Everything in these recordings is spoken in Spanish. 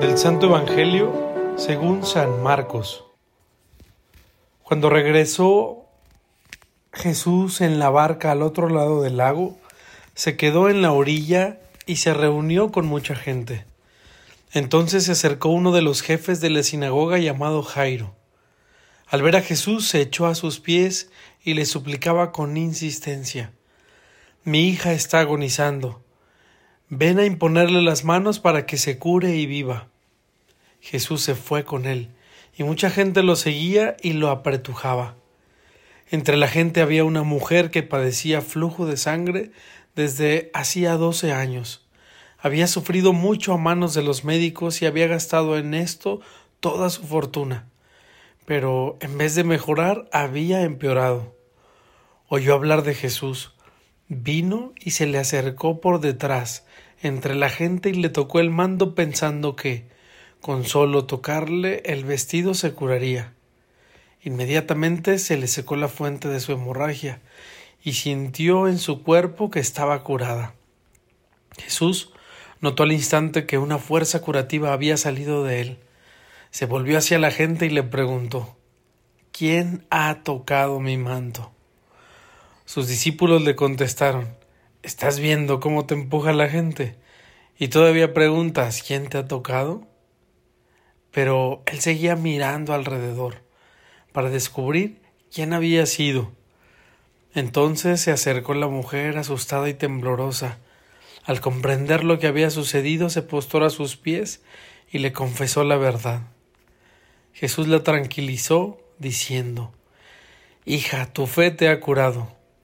Del Santo Evangelio según San Marcos. Cuando regresó Jesús en la barca al otro lado del lago, se quedó en la orilla y se reunió con mucha gente. Entonces se acercó uno de los jefes de la sinagoga llamado Jairo. Al ver a Jesús se echó a sus pies y le suplicaba con insistencia Mi hija está agonizando. Ven a imponerle las manos para que se cure y viva. Jesús se fue con él, y mucha gente lo seguía y lo apretujaba. Entre la gente había una mujer que padecía flujo de sangre desde hacía doce años. Había sufrido mucho a manos de los médicos y había gastado en esto toda su fortuna. Pero en vez de mejorar, había empeorado. Oyó hablar de Jesús, vino y se le acercó por detrás entre la gente y le tocó el mando pensando que, con solo tocarle el vestido se curaría. Inmediatamente se le secó la fuente de su hemorragia y sintió en su cuerpo que estaba curada. Jesús notó al instante que una fuerza curativa había salido de él. Se volvió hacia la gente y le preguntó ¿Quién ha tocado mi manto? Sus discípulos le contestaron ¿Estás viendo cómo te empuja la gente? Y todavía preguntas ¿quién te ha tocado? Pero él seguía mirando alrededor para descubrir quién había sido. Entonces se acercó la mujer asustada y temblorosa. Al comprender lo que había sucedido, se postró a sus pies y le confesó la verdad. Jesús la tranquilizó, diciendo Hija, tu fe te ha curado.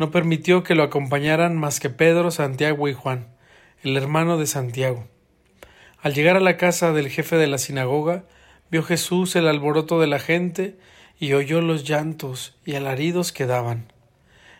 No permitió que lo acompañaran más que Pedro, Santiago y Juan, el hermano de Santiago. Al llegar a la casa del jefe de la sinagoga, Vio Jesús el alboroto de la gente y oyó los llantos y alaridos que daban.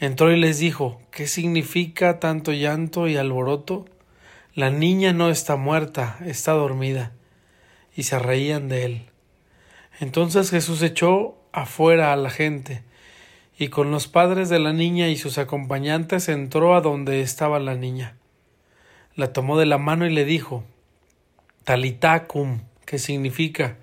Entró y les dijo ¿Qué significa tanto llanto y alboroto? La niña no está muerta, está dormida. Y se reían de él. Entonces Jesús echó afuera a la gente, y con los padres de la niña y sus acompañantes entró a donde estaba la niña. La tomó de la mano y le dijo Talitacum, que significa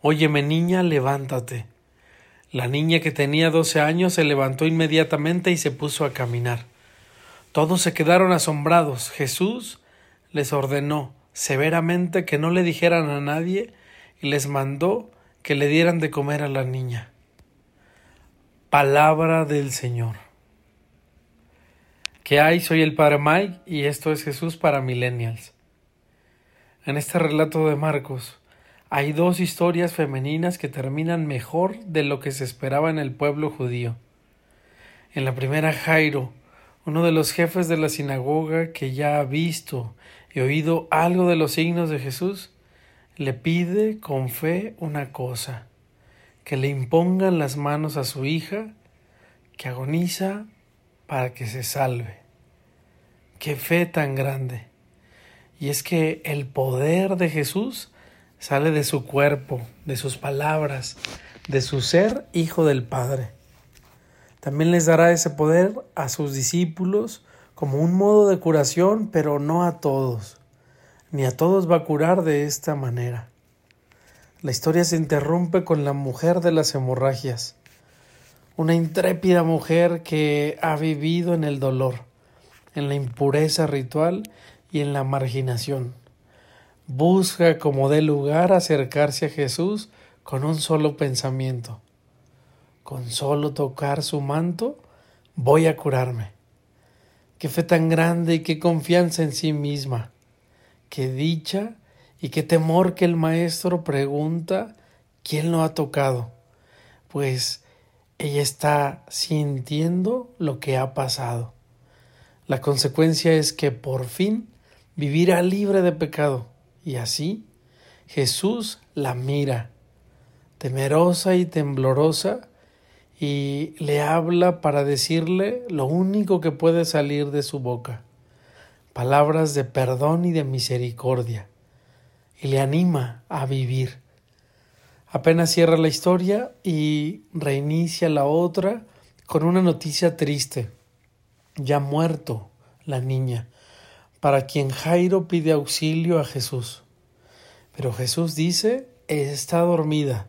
Óyeme, niña, levántate. La niña que tenía doce años se levantó inmediatamente y se puso a caminar. Todos se quedaron asombrados. Jesús les ordenó severamente que no le dijeran a nadie y les mandó que le dieran de comer a la niña. Palabra del Señor. ¿Qué hay? Soy el Padre Mike y esto es Jesús para Millennials. En este relato de Marcos, hay dos historias femeninas que terminan mejor de lo que se esperaba en el pueblo judío. En la primera, Jairo, uno de los jefes de la sinagoga que ya ha visto y oído algo de los signos de Jesús, le pide con fe una cosa, que le impongan las manos a su hija, que agoniza para que se salve. Qué fe tan grande. Y es que el poder de Jesús sale de su cuerpo, de sus palabras, de su ser hijo del Padre. También les dará ese poder a sus discípulos como un modo de curación, pero no a todos, ni a todos va a curar de esta manera. La historia se interrumpe con la mujer de las hemorragias, una intrépida mujer que ha vivido en el dolor, en la impureza ritual y en la marginación busca como dé lugar acercarse a Jesús con un solo pensamiento. Con solo tocar su manto voy a curarme. Qué fe tan grande y qué confianza en sí misma. Qué dicha y qué temor que el maestro pregunta quién lo ha tocado, pues ella está sintiendo lo que ha pasado. La consecuencia es que por fin vivirá libre de pecado. Y así Jesús la mira, temerosa y temblorosa, y le habla para decirle lo único que puede salir de su boca, palabras de perdón y de misericordia, y le anima a vivir. Apenas cierra la historia y reinicia la otra con una noticia triste. Ya muerto la niña, para quien Jairo pide auxilio a Jesús. Pero Jesús dice, está dormida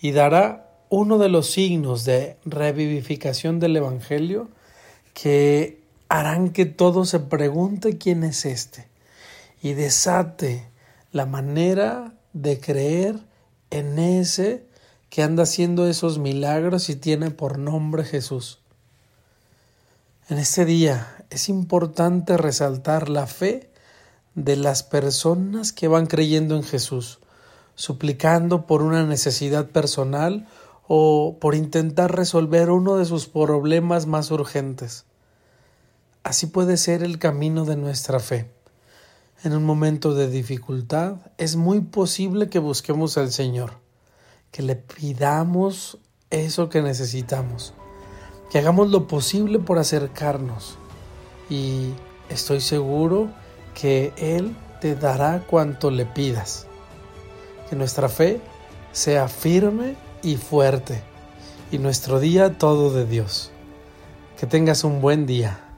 y dará uno de los signos de revivificación del Evangelio que harán que todo se pregunte quién es este y desate la manera de creer en ese que anda haciendo esos milagros y tiene por nombre Jesús. En este día es importante resaltar la fe de las personas que van creyendo en Jesús, suplicando por una necesidad personal o por intentar resolver uno de sus problemas más urgentes. Así puede ser el camino de nuestra fe. En un momento de dificultad es muy posible que busquemos al Señor, que le pidamos eso que necesitamos, que hagamos lo posible por acercarnos y estoy seguro que Él te dará cuanto le pidas. Que nuestra fe sea firme y fuerte, y nuestro día todo de Dios. Que tengas un buen día.